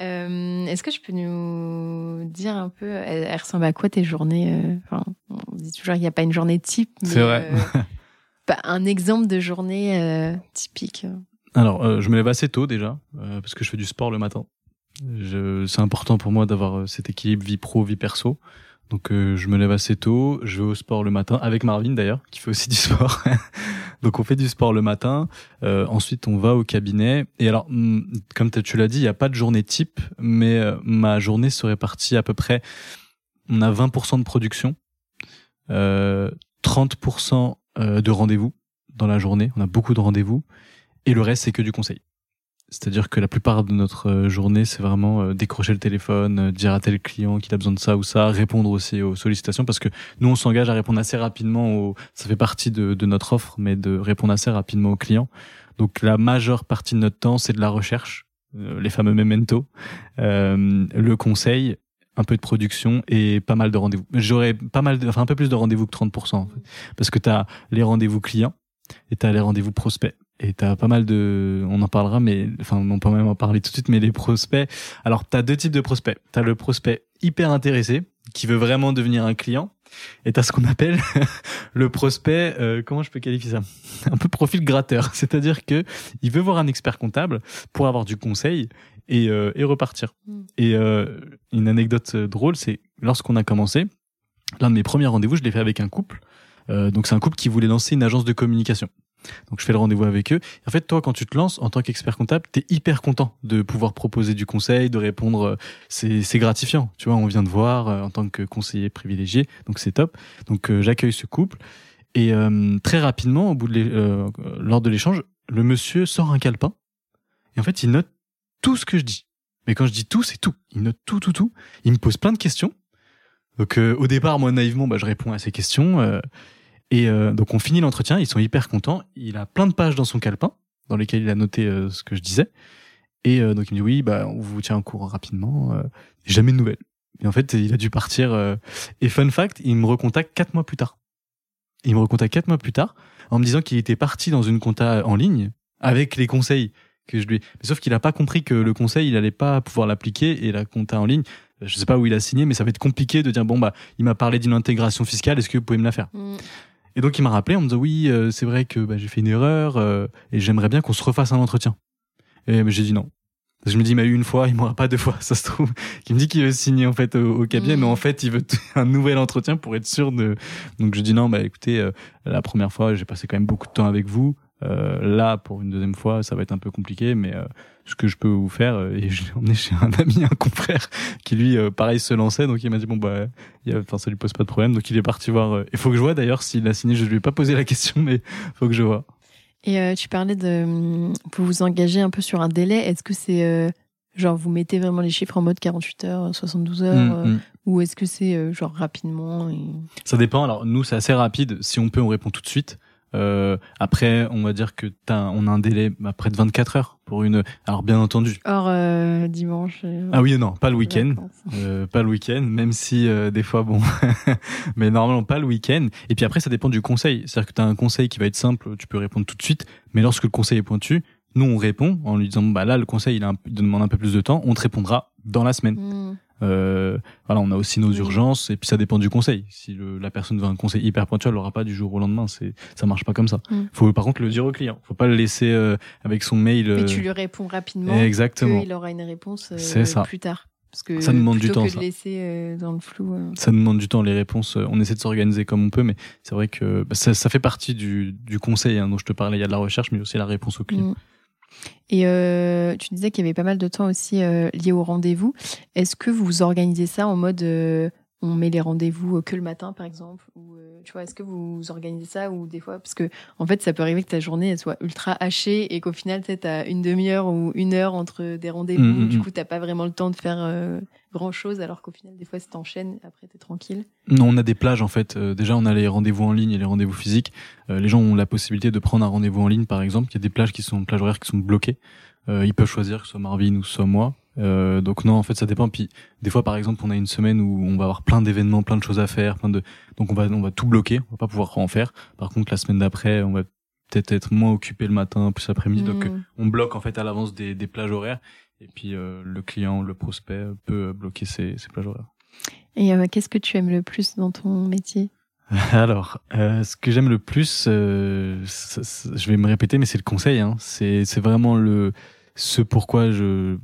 Euh, Est-ce que tu peux nous dire un peu, elle, elle ressemble à quoi tes journées euh, enfin, On dit toujours qu'il n'y a pas une journée type, mais C'est vrai. euh, bah, un exemple de journée euh, typique. Alors, euh, je me lève assez tôt déjà, euh, parce que je fais du sport le matin. C'est important pour moi d'avoir cet équilibre vie pro, vie perso. Donc, euh, je me lève assez tôt, je vais au sport le matin, avec Marvin d'ailleurs, qui fait aussi du sport. Donc, on fait du sport le matin. Euh, ensuite, on va au cabinet. Et alors, hum, comme tu l'as dit, il n'y a pas de journée type, mais euh, ma journée se répartit à peu près. On a 20% de production, euh, 30% euh, de rendez-vous dans la journée. On a beaucoup de rendez-vous. Et le reste, c'est que du conseil. C'est-à-dire que la plupart de notre euh, journée, c'est vraiment euh, décrocher le téléphone, euh, dire à tel client qu'il a besoin de ça ou ça, répondre aussi aux sollicitations, parce que nous, on s'engage à répondre assez rapidement. Aux... Ça fait partie de, notre offre, mais de répondre assez rapidement aux clients. Donc la majeure partie de notre temps, c'est de la recherche, les fameux memento, euh, le conseil, un peu de production et pas mal de rendez-vous. J'aurais pas mal, de, enfin un peu plus de rendez-vous que 30%, en fait. parce que tu as les rendez-vous clients et tu as les rendez-vous prospects. Et t'as pas mal de, on en parlera, mais enfin on peut même en parler tout de suite. Mais les prospects, alors t'as deux types de prospects. T'as le prospect hyper intéressé qui veut vraiment devenir un client, et t'as ce qu'on appelle le prospect, euh, comment je peux qualifier ça? Un peu profil gratteur, c'est-à-dire que il veut voir un expert comptable pour avoir du conseil et, euh, et repartir. Mm. Et euh, une anecdote euh, drôle, c'est lorsqu'on a commencé, l'un de mes premiers rendez-vous, je l'ai fait avec un couple. Euh, donc c'est un couple qui voulait lancer une agence de communication. Donc je fais le rendez-vous avec eux. En fait, toi, quand tu te lances en tant qu'expert comptable, t'es hyper content de pouvoir proposer du conseil, de répondre. euh, C'est gratifiant. Tu vois, on vient de voir euh, en tant que conseiller privilégié, donc c'est top. Donc euh, j'accueille ce couple et euh, très rapidement, au bout de lors de l'échange, le monsieur sort un calepin et en fait il note tout ce que je dis. Mais quand je dis tout, c'est tout. Il note tout, tout, tout. Il me pose plein de questions. Donc euh, au départ, moi naïvement, bah, je réponds à ces questions. Et euh, donc on finit l'entretien, ils sont hyper contents. Il a plein de pages dans son calepin, dans lesquelles il a noté euh, ce que je disais. Et euh, donc il me dit oui, bah on vous tient au courant rapidement. euh, jamais de nouvelles. Et en fait, il a dû partir. euh, et fun fact, il me recontacte quatre mois plus tard. Il me recontacte quatre mois plus tard en me disant qu'il était parti dans une compta en ligne avec les conseils que je lui. Mais sauf qu'il a pas compris que le conseil, il allait pas pouvoir l'appliquer et la compta en ligne. Je sais pas où il a signé, mais ça va être compliqué de dire bon bah il m'a parlé d'une intégration fiscale. Est-ce que vous pouvez me la faire? Mm. Et donc il m'a rappelé en me disant oui, euh, c'est vrai que bah, j'ai fait une erreur euh, et j'aimerais bien qu'on se refasse un entretien. Et bah, j'ai dit non. Je me dis, il m'a eu une fois, il m'aura pas deux fois, ça se trouve. Qui me dit qu'il veut signer en fait au, au cabinet, Mm. mais en fait il veut un nouvel entretien pour être sûr de. Donc je dis non, bah écoutez, euh, la première fois j'ai passé quand même beaucoup de temps avec vous. Euh, là pour une deuxième fois ça va être un peu compliqué, mais euh, ce que je peux vous faire euh, et je l'ai emmené chez un ami, un confrère qui lui pareil se lançait, donc il m'a dit bon bah, il enfin ça lui pose pas de problème, donc il est parti voir. Il faut que je vois d'ailleurs s'il a signé, je lui ai pas posé la question, mais faut que je vois. Et euh, tu parlais de. hum, Vous vous engagez un peu sur un délai. Est-ce que c'est. euh, genre, vous mettez vraiment les chiffres en mode 48 heures, 72 heures euh, mm. Ou est-ce que c'est genre rapidement et... Ça dépend. Alors nous, c'est assez rapide. Si on peut, on répond tout de suite. Euh, après, on va dire que t'as, on a un délai bah, près de 24 heures pour une. Alors bien entendu. Hors euh, dimanche euh, Ah oui, non, pas le week-end. Euh, pas le week-end, même si euh, des fois, bon, mais normalement pas le week-end. Et puis après, ça dépend du conseil. C'est-à-dire que tu as un conseil qui va être simple, tu peux répondre tout de suite. Mais lorsque le conseil est pointu, nous on répond en lui disant, bah là le conseil il, a un- il demande un peu plus de temps, on te répondra dans la semaine. Mm. Euh, voilà, on a aussi nos urgences et puis ça dépend du conseil. Si le, la personne veut un conseil hyper pointu, elle l'aura pas du jour au lendemain. C'est, ça marche pas comme ça. Mm. Faut par contre le dire au client. Faut pas le laisser euh, avec son mail. Mais euh, tu lui réponds rapidement. Exactement. Il aura une réponse euh, C'est ça. plus tard. Parce que Ça demande du temps, que ça. de laisser euh, dans le flou. euh. Ça demande du temps, les réponses. On essaie de s'organiser comme on peut, mais c'est vrai que bah, ça, ça fait partie du, du conseil hein, dont je te parlais. Il y a de la recherche, mais aussi la réponse au client. Mm. Et euh, tu disais qu'il y avait pas mal de temps aussi euh, lié au rendez-vous. Est-ce que vous organisez ça en mode euh, on met les rendez-vous que le matin par exemple ou tu vois est-ce que vous organisez ça ou des fois parce que en fait ça peut arriver que ta journée elle soit ultra hachée et qu'au final tu as une demi-heure ou une heure entre des rendez-vous Mm, mm, du mm. coup t'as pas vraiment le temps de faire grand chose alors qu'au final des fois ça t'enchaîne après t'es tranquille. Non, on a des plages en fait. Euh, déjà, on a les rendez-vous en ligne et les rendez-vous physiques. Euh, les gens ont la possibilité de prendre un rendez-vous en ligne, par exemple. Il y a des plages qui sont plages horaires qui sont bloquées. Euh, ils peuvent choisir que ce soit Marvin ou que ce soit moi. Euh, donc non, en fait, ça dépend. Puis des fois, par exemple, on a une semaine où on va avoir plein d'événements, plein de choses à faire, plein de. Donc on va on va tout bloquer. On va pas pouvoir en faire. Par contre, la semaine d'après, on va peut-être être moins occupé le matin, plus l'après-midi. Donc euh, Mm. on bloque en fait à l'avance des, des plages horaires. Et puis euh, le client, le prospect peut bloquer ses, ses plages horaires. Et euh, qu'est-ce que tu aimes le plus dans ton métier? Alors, euh, ce que j'aime le plus, euh, je vais me répéter, mais c'est le conseil. Hein. C'est c'est vraiment le ce pourquoi je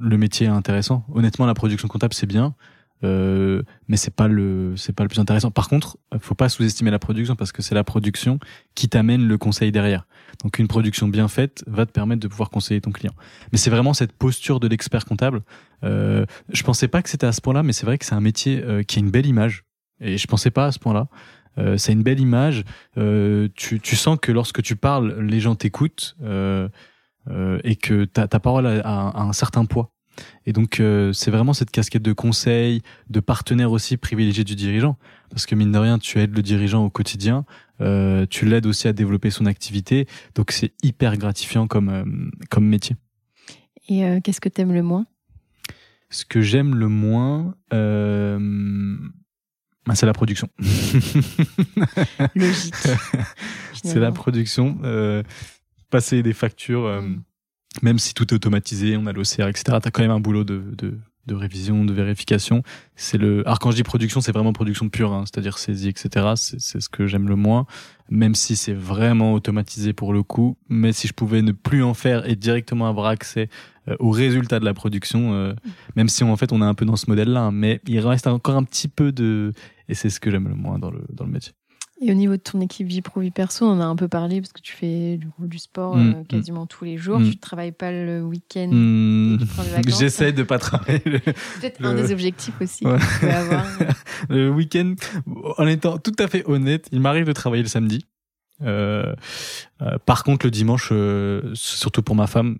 le métier est intéressant. Honnêtement, la production comptable c'est bien, euh, mais c'est pas le c'est pas le plus intéressant. Par contre, faut pas sous-estimer la production parce que c'est la production qui t'amène le conseil derrière. Donc une production bien faite va te permettre de pouvoir conseiller ton client. Mais c'est vraiment cette posture de l'expert comptable. Euh, je pensais pas que c'était à ce point-là, mais c'est vrai que c'est un métier euh, qui a une belle image. Et je pensais pas à ce point-là. Euh, c'est une belle image. Euh, tu, tu sens que lorsque tu parles, les gens t'écoutent et que ta, ta parole a un certain poids. Et donc euh, c'est vraiment cette casquette de conseil, de partenaire aussi privilégié du dirigeant, parce que mine de rien, tu aides le dirigeant au quotidien, euh, tu l'aides aussi à développer son activité, donc c'est hyper gratifiant comme euh, comme métier. Et qu'est-ce que t'aimes le moins? Ce que j'aime le moins, bah, c'est la production. Logique. c'est la production. passer des factures, Mm. Même si tout est automatisé, on a l'OCR, etc. T'as quand même un boulot de, de, de révision, de vérification. C'est le. Alors quand production, c'est vraiment production pure, hein, c'est-à-dire saisie, etc. C'est c'est ce que j'aime le moins, même si c'est vraiment automatisé pour le coup. Mais si je pouvais ne plus en faire et directement avoir accès euh, aux résultats de la production, euh, même si on, en fait on est un peu dans ce modèle-là, hein, mais il reste encore un petit peu de. Et c'est ce que j'aime le moins dans le dans le métier. Et au niveau de ton équipe vie pro vie perso, on en a un peu parlé parce que tu fais du, du sport Mm, euh, quasiment tous les jours. Mm. Tu travailles pas le week-end. J'essaie de pas travailler le, Peut-être le- un des objectifs aussi Ouais. que tu peux avoir. le week-end. En étant tout à fait honnête, il m'arrive de travailler le samedi. Euh, euh, par contre, le dimanche, euh, surtout pour ma femme,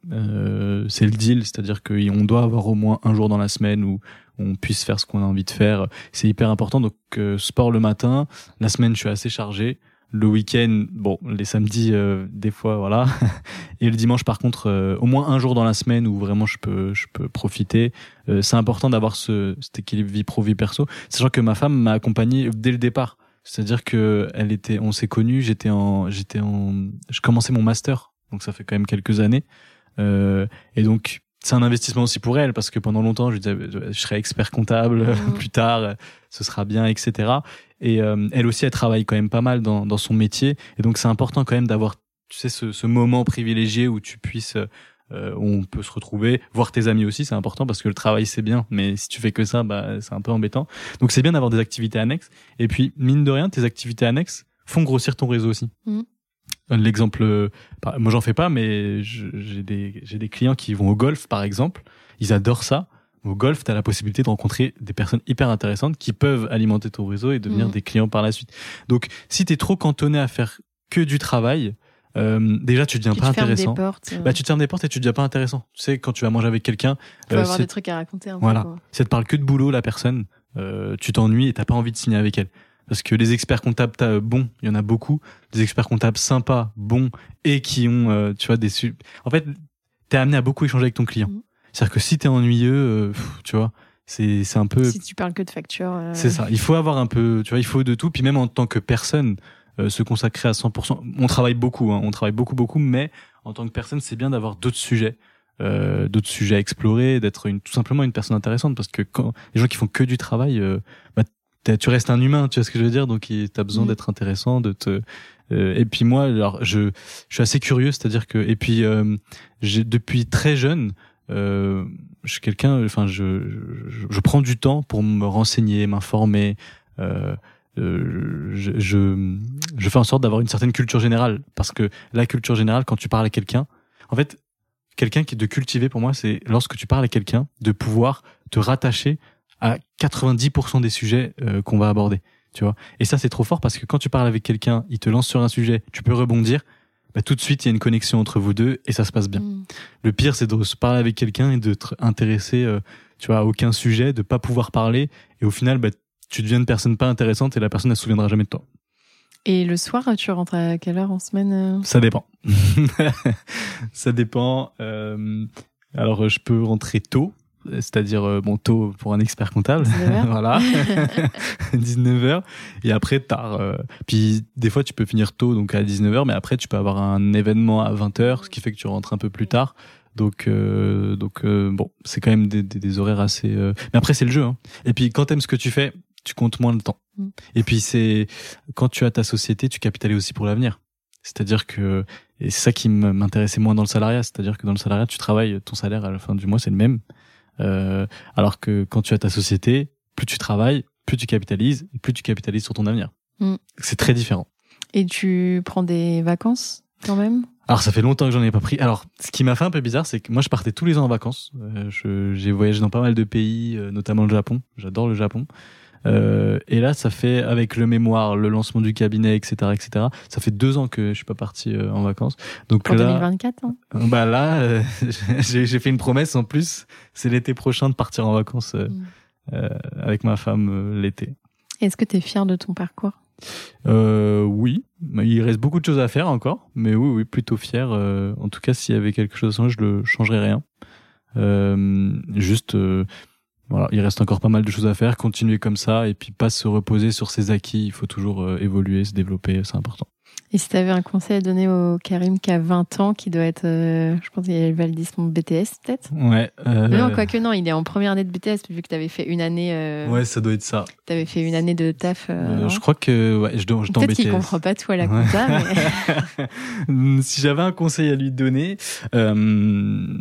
c'est le deal, c'est-à-dire qu'on doit avoir au moins un jour dans la semaine où on puisse faire ce qu'on a envie de faire. C'est hyper important. Donc, euh, sport le matin. La semaine, je suis assez chargé. Le week-end, bon, les samedis, euh, des fois, voilà. Et le dimanche, par contre, euh, au moins un jour dans la semaine où vraiment je peux, je peux profiter. Euh, c'est important d'avoir ce, cet équilibre vie pro vie perso, sachant que ma femme m'a accompagné dès le départ. C'est-à-dire que elle était, on s'est connus. J'étais en, j'étais en, je commençais mon master, donc ça fait quand même quelques années. Euh, et donc c'est un investissement aussi pour elle parce que pendant longtemps je disais je serai expert comptable Mhm. plus tard, ce sera bien, etc. Et euh, elle aussi, elle travaille quand même pas mal dans, dans son métier. Et donc, c'est important quand même d'avoir, tu sais, ce, ce moment privilégié où tu puisses, euh, où on peut se retrouver, voir tes amis aussi, c'est important parce que le travail, c'est bien. Mais si tu fais que ça, bah, c'est un peu embêtant. Donc, c'est bien d'avoir des activités annexes. Et puis, mine de rien, tes activités annexes font grossir ton réseau aussi. Mhm. L'exemple, euh, moi j'en fais pas, mais j'ai des, j'ai des clients qui vont au golf, par exemple. Ils adorent ça. Au golf, tu as la possibilité de rencontrer des personnes hyper intéressantes qui peuvent alimenter ton réseau et devenir Mhm. des clients par la suite. Donc, si tu es trop cantonné à faire que du travail, euh, déjà tu deviens Tu pas fermes intéressant. des portes. euh, Bah, tu te fermes des portes et tu deviens pas intéressant. Tu sais, quand tu vas manger avec quelqu'un, faut euh, avoir des trucs à raconter un Voilà. peu. quoi. si elle te parle que de boulot, la personne, euh, tu t'ennuies et t'as pas envie de signer avec elle. Parce que les experts comptables euh, bons, il y en a beaucoup. Des experts comptables sympas, bons et qui ont, euh, tu vois, des. su- En fait, t'es amené à beaucoup échanger avec ton client. Mhm. C'est-à-dire que si t'es ennuyeux, euh, pff, tu vois, c'est c'est un peu. Si tu parles que de factures. euh, C'est ça. Il faut avoir un peu, tu vois, il faut de tout. Puis même en tant que personne, euh, se consacrer à 100%. On travaille beaucoup, hein, on travaille beaucoup, beaucoup, mais en tant que personne, c'est bien d'avoir d'autres sujets, euh, d'autres sujets à explorer, d'être une, tout simplement une personne intéressante. Parce que quand les gens qui font que du travail, euh, bah, tu restes un humain, tu vois ce que je veux dire? Donc, t'as besoin Mhm. d'être intéressant, de te. euh, et puis moi, alors, je, je suis assez curieux, c'est-à-dire que, et puis, euh, j'ai depuis très jeune. Euh, je suis quelqu'un, enfin, je, je, je prends du temps pour me renseigner, m'informer. Euh, euh, je, je, je fais en sorte d'avoir une certaine culture générale parce que la culture générale, quand tu parles à quelqu'un, en fait, quelqu'un qui est de cultiver pour moi, c'est lorsque tu parles à quelqu'un de pouvoir te rattacher à 90% des sujets euh, qu'on va aborder, tu vois. Et ça, c'est trop fort parce que quand tu parles avec quelqu'un, il te lance sur un sujet, tu peux rebondir. Bah, tout de suite, il y a une connexion entre vous deux et ça se passe bien. mm. Le pire, c'est de se parler avec quelqu'un et de te intéresser, euh, tu vois, à aucun sujet, de pas pouvoir parler. Et au final, bah, tu deviens une personne pas intéressante et la personne ne se souviendra jamais de toi. Et le soir, tu rentres à quelle heure en semaine euh Ça dépend. ça dépend. Euh, alors, je peux rentrer tôt, c'est-à-dire, euh, bon, tôt pour un expert comptable. 19h? voilà. 19h. Et après, tard. euh. Puis, des fois, tu peux finir tôt, donc à 19h, mais après, tu peux avoir un événement à 20h, ce qui fait que tu rentres un peu plus tard. Donc, euh, donc euh, bon, c'est quand même des, des, des horaires assez. euh, Mais après, c'est le jeu. Hein. Et puis, quand t'aimes ce que tu fais, tu comptes moins le temps. Mm. Et puis, c'est quand tu as ta société, tu capitalises aussi pour l'avenir. C'est-à-dire que et c'est ça qui m'intéressait moins dans le salariat. C'est-à-dire que dans le salariat, tu travailles, ton salaire à la fin du mois, c'est le même. Euh, alors que quand tu as ta société, plus tu travailles, plus tu capitalises, et plus tu capitalises sur ton avenir. Mm. C'est très différent. Et tu prends des vacances quand même? Alors ça fait longtemps que j'en ai pas pris. Alors ce qui m'a fait un peu bizarre, c'est que moi je partais tous les ans en vacances. Euh, j'ai voyagé dans pas mal de pays, euh, notamment le Japon. J'adore le Japon. Euh, et là, ça fait avec le mémoire, le lancement du cabinet, etc., etc. Ça fait deux ans que je suis pas parti euh, en vacances. Donc pour là, 2024 hein bah là, euh, j'ai fait une promesse en plus. C'est l'été prochain de partir en vacances euh, Mm. euh, avec ma femme euh, l'été. Est-ce que tu es fier de ton parcours? Euh, oui, il reste beaucoup de choses à faire encore, mais oui, oui, plutôt fier. euh, en tout cas, s'il y avait quelque chose à changer, je le changerais rien. Euh, juste, euh, voilà, il reste encore pas mal de choses à faire. Continuer comme ça et puis pas se reposer sur ses acquis. Il faut toujours euh, évoluer, se développer, c'est important. Et si tu avais un conseil à donner au Karim qui a 20 ans, qui doit être, euh, je pense qu'il valide son BTS peut-être? Ouais. euh, Non, quoique non, il est en première année de BTS vu que tu avais fait une année, euh, Ouais, ça doit être ça. t'avais fait une année de taf. euh, Euh, je crois que ouais, je je Peut-être qu'il comprend pas tout à la Ouais. compta, mais si j'avais un conseil à lui donner, euh,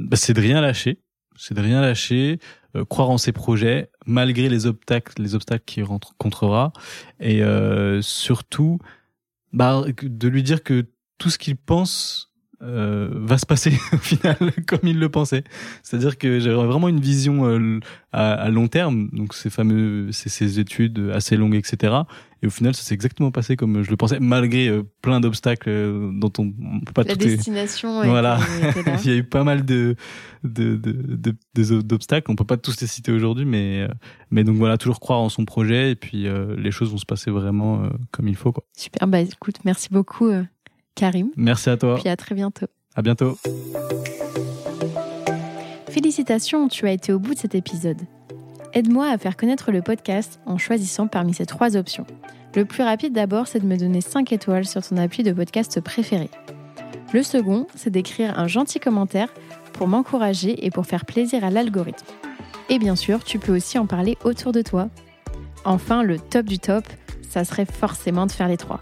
bah, c'est de rien lâcher. C'est de rien lâcher, euh, croire en ses projets malgré les obstacles, les obstacles qu'il rencontrera, et euh, surtout, bah, de lui dire que tout ce qu'il pense euh, va se passer au final comme il le pensait. C'est-à-dire que j'avais vraiment une vision euh, à, à, long terme, donc ces fameux, ces, ces, études assez longues, etc. Et au final, ça s'est exactement passé comme je le pensais, malgré euh, plein d'obstacles euh, dont on, on peut pas La tout. destination. Voilà, était là. il y a eu pas mal de de de de- d'obstacles. On peut pas tous les citer aujourd'hui, mais euh, mais donc voilà, toujours croire en son projet et puis euh, les choses vont se passer vraiment euh, comme il faut. Quoi. Super, bah écoute, merci beaucoup euh, Karim. Merci à toi. Puis à très bientôt. À bientôt. Félicitations, tu as été au bout de cet épisode. Aide-moi à faire connaître le podcast en choisissant parmi ces trois options. Le plus rapide d'abord, c'est de me donner 5 étoiles sur ton appui de podcast préféré. Le second, c'est d'écrire un gentil commentaire pour m'encourager et pour faire plaisir à l'algorithme. Et bien sûr, tu peux aussi en parler autour de toi. Enfin, le top du top, ça serait forcément de faire les trois.